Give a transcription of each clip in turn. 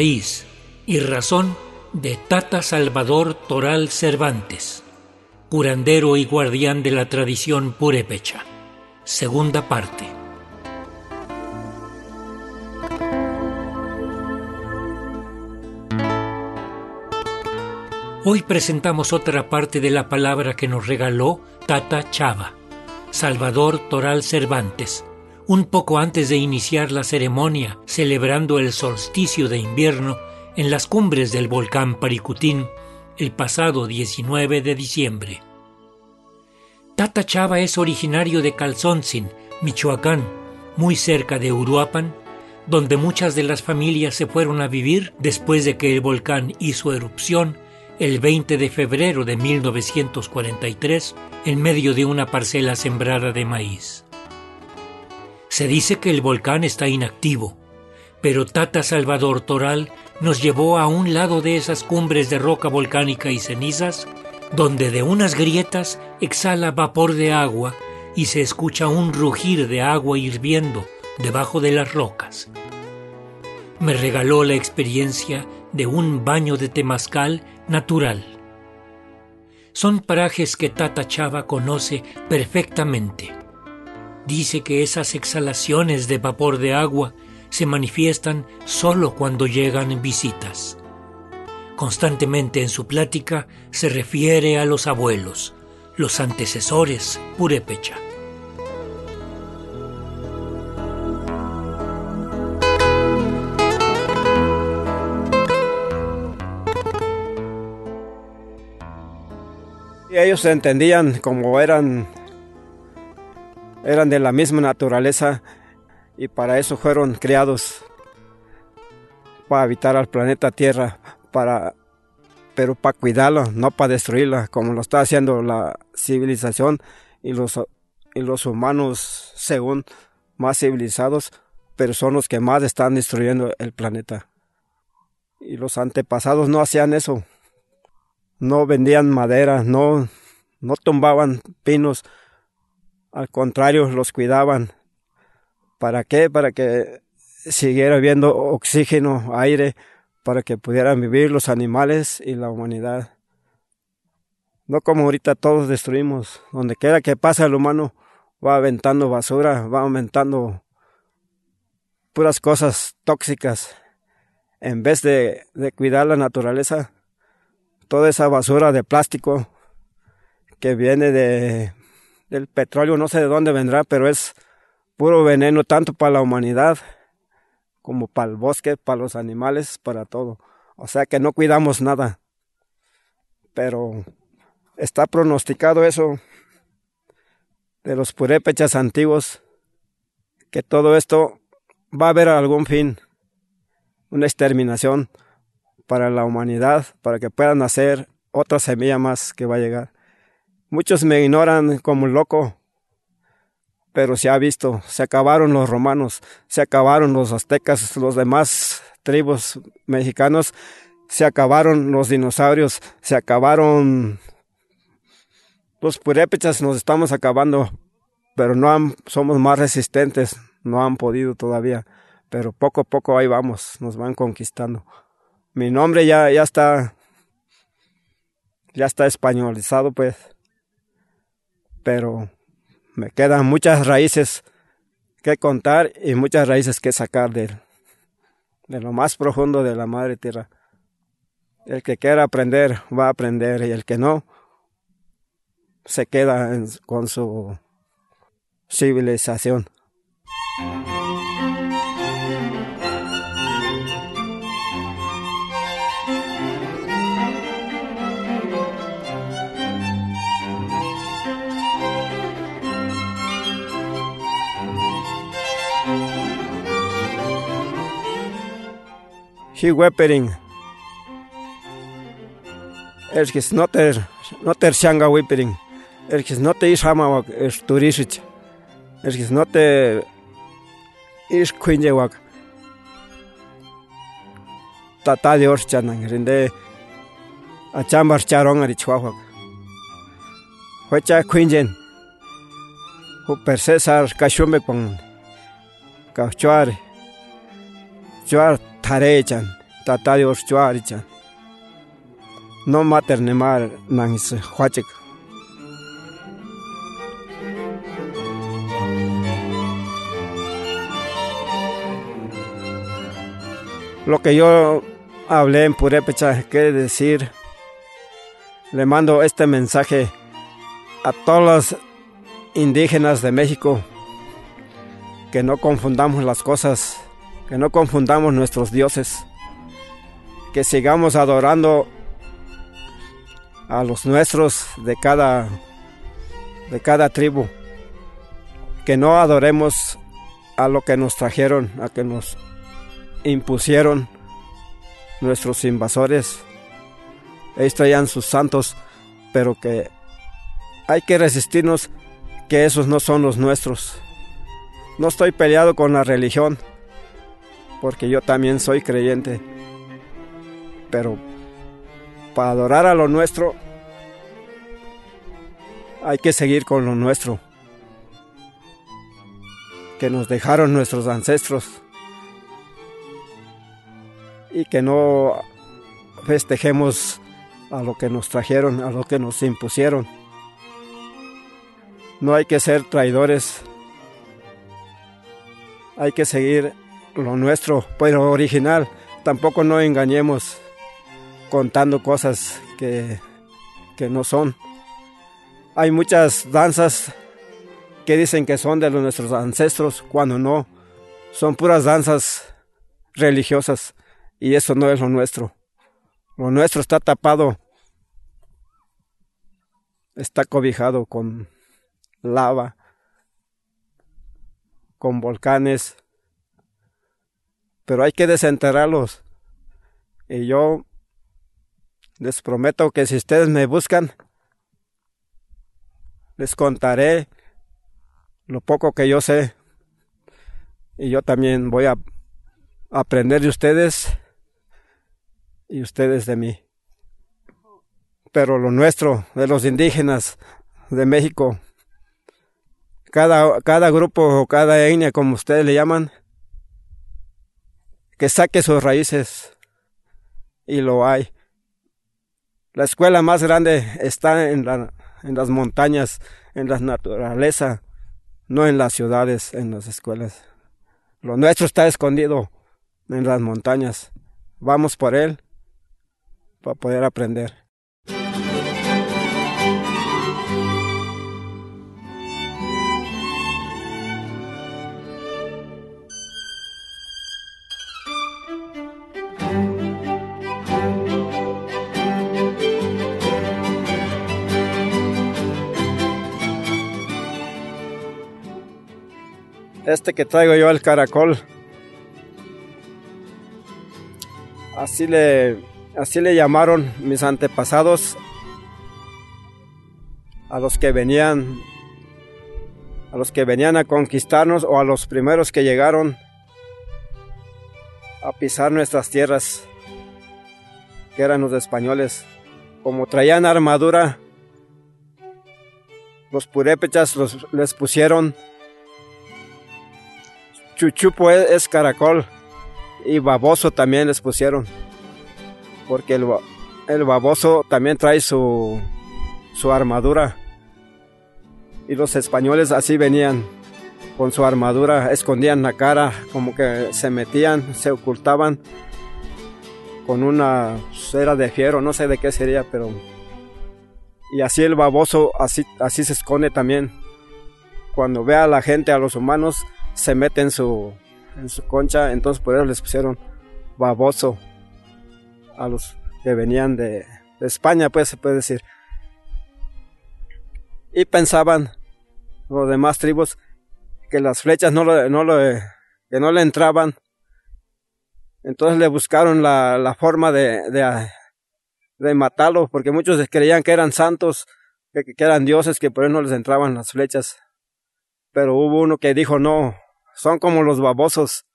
Y razón de Tata Salvador Toral Cervantes, curandero y guardián de la tradición purépecha. Segunda parte. Hoy presentamos otra parte de la palabra que nos regaló Tata Chava, Salvador Toral Cervantes, un poco antes de iniciar la ceremonia celebrando el solsticio de invierno en las cumbres del volcán Paricutín el pasado 19 de diciembre. Tata Chava es originario de Calzoncin, Michoacán, muy cerca de Uruapan, donde muchas de las familias se fueron a vivir después de que el volcán hizo erupción el 20 de febrero de 1943 en medio de una parcela sembrada de maíz. Se dice que el volcán está inactivo, pero Tata Salvador Toral nos llevó a un lado de esas cumbres de roca volcánica y cenizas, donde de unas grietas exhala vapor de agua y se escucha un rugir de agua hirviendo debajo de las rocas. Me regaló la experiencia de un baño de temazcal natural. Son parajes que Tata Chava conoce perfectamente dice que esas exhalaciones de vapor de agua se manifiestan solo cuando llegan visitas. Constantemente en su plática se refiere a los abuelos, los antecesores purépecha. Ellos entendían como eran eran de la misma naturaleza y para eso fueron creados para habitar al planeta Tierra, para, pero para cuidarlo, no para destruirla, como lo está haciendo la civilización y los, y los humanos, según más civilizados, pero son los que más están destruyendo el planeta. Y los antepasados no hacían eso, no vendían madera, no, no tumbaban pinos, al contrario, los cuidaban. ¿Para qué? Para que siguiera habiendo oxígeno, aire, para que pudieran vivir los animales y la humanidad. No como ahorita todos destruimos. Donde quiera que pase el humano, va aventando basura, va aumentando puras cosas tóxicas. En vez de, de cuidar la naturaleza, toda esa basura de plástico que viene de del petróleo, no sé de dónde vendrá, pero es puro veneno tanto para la humanidad como para el bosque, para los animales, para todo. O sea que no cuidamos nada. Pero está pronosticado eso de los purépechas antiguos, que todo esto va a haber algún fin, una exterminación para la humanidad, para que puedan hacer otra semilla más que va a llegar. Muchos me ignoran como loco, pero se ha visto, se acabaron los romanos, se acabaron los aztecas, los demás tribus mexicanos, se acabaron los dinosaurios, se acabaron los purépechas, nos estamos acabando, pero no han, somos más resistentes, no han podido todavía, pero poco a poco ahí vamos, nos van conquistando. Mi nombre ya, ya está, ya está españolizado pues pero me quedan muchas raíces que contar y muchas raíces que sacar de, de lo más profundo de la madre tierra. El que quiera aprender va a aprender y el que no se queda con su civilización. xiuepering erkis noter noter xanga wipering erkis note ixamawak exturixich erkis note ixkuinyewak tata de orchanan rinde achambar charon ari chuahuak huecha kuinyen huper cesar kashumbek pangun kachchuar chuar tarechan tata de orchuaricha. No maternemar nangis huachik. Lo que yo hablé en Purépecha quiere decir, le mando este mensaje a todos los indígenas de México, que no confundamos las cosas, que no confundamos nuestros dioses, que sigamos adorando a los nuestros de cada de cada tribu, que no adoremos a lo que nos trajeron, a que nos impusieron nuestros invasores. Ellos traían sus santos, pero que hay que resistirnos que esos no son los nuestros. No estoy peleado con la religión, porque yo también soy creyente. Pero para adorar a lo nuestro, hay que seguir con lo nuestro, que nos dejaron nuestros ancestros y que no festejemos a lo que nos trajeron, a lo que nos impusieron. No hay que ser traidores, hay que seguir lo nuestro, pero original. Tampoco no engañemos contando cosas que, que no son. Hay muchas danzas que dicen que son de nuestros ancestros, cuando no, son puras danzas religiosas y eso no es lo nuestro. Lo nuestro está tapado, está cobijado con lava, con volcanes, pero hay que desenterrarlos. Y yo les prometo que si ustedes me buscan, les contaré lo poco que yo sé. Y yo también voy a aprender de ustedes y ustedes de mí. Pero lo nuestro, de los indígenas de México, cada, cada grupo o cada etnia, como ustedes le llaman, que saque sus raíces. Y lo hay. La escuela más grande está en, la, en las montañas, en la naturaleza, no en las ciudades, en las escuelas. Lo nuestro está escondido en las montañas. Vamos por él para poder aprender. Este que traigo yo, el caracol, así le Así le llamaron mis antepasados a los que venían a los que venían a conquistarnos o a los primeros que llegaron a pisar nuestras tierras, que eran los españoles. Como traían armadura, los purépechas les pusieron chuchupo es caracol y baboso también les pusieron porque el, baboso también trae su, su armadura. Y los españoles así venían con su armadura, escondían la cara, como que se metían, se ocultaban con una cera de fiero, no sé de qué sería, pero... Y así el baboso, así, así se esconde también. Cuando ve a la gente, a los humanos, se mete en su, en su concha, entonces por eso les pusieron baboso a los que venían de, España, pues se puede decir. Y pensaban los demás tribus que las flechas no, no, que no le entraban. Entonces le buscaron la, forma de, de, de, matarlo, porque muchos creían que eran santos, que, que, eran dioses, que por eso no les entraban las flechas. Pero hubo uno que dijo, no, son como los babosos.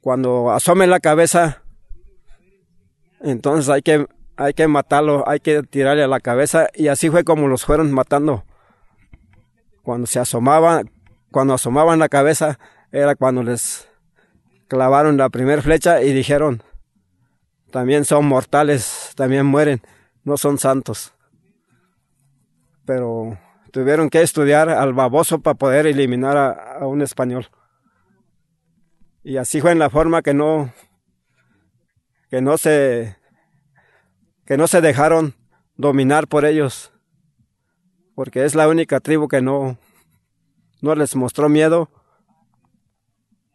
Cuando asome la cabeza, entonces hay que, hay que matarlo, hay que tirarle a la cabeza y así fue como los fueron matando. Cuando se asomaban, cuando asomaban la cabeza era cuando les clavaron la primera flecha y dijeron, también son mortales, también mueren, no son santos. Pero tuvieron que estudiar al baboso para poder eliminar a, un español. Y así fue en la forma que no, que no se, que no se dejaron dominar por ellos, porque es la única tribu que no, no les mostró miedo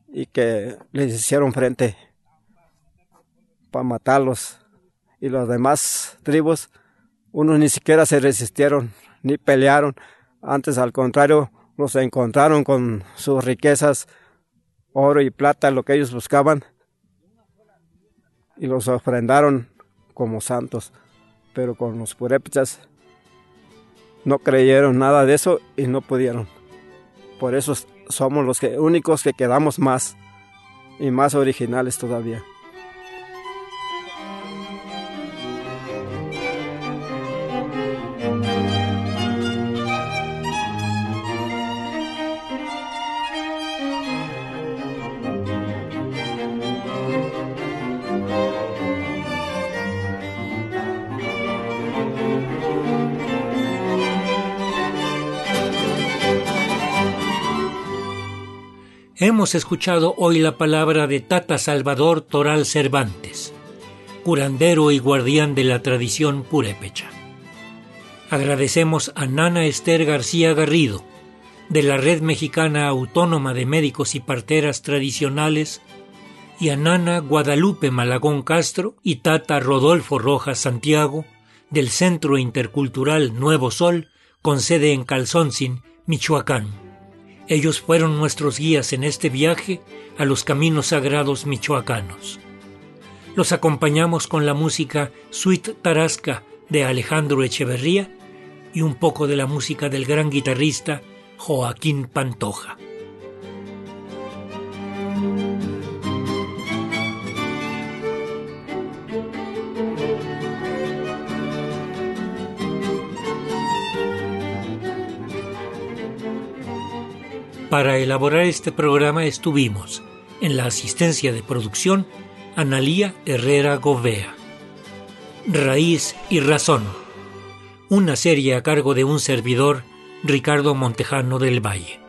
y que les hicieron frente para matarlos. Y los demás tribus, unos ni siquiera se resistieron, ni pelearon. Antes, al contrario, los encontraron con sus riquezas, oro y plata, lo que ellos buscaban, y los ofrendaron como santos. Pero con los purépechas no creyeron nada de eso y no pudieron. Por eso somos los que, únicos que quedamos más y más originales todavía. Hemos escuchado hoy la palabra de Tata Salvador Toral Cervantes, curandero y guardián de la tradición purépecha. Agradecemos a Nana Esther García Garrido, de la Red Mexicana Autónoma de Médicos y Parteras Tradicionales, y a Nana Guadalupe Malagón Castro y Tata Rodolfo Rojas Santiago, del Centro Intercultural Nuevo Sol, con sede en Calzoncin, Michoacán. Ellos fueron nuestros guías en este viaje a los caminos sagrados michoacanos. Los acompañamos con la música Sweet Tarasca de Alejandro Echeverría y un poco de la música del gran guitarrista Joaquín Pantoja. Para elaborar este programa estuvimos en la asistencia de producción Analía Herrera Govea. Raíz y Razón. Una serie a cargo de un servidor, Ricardo Montejano del Valle.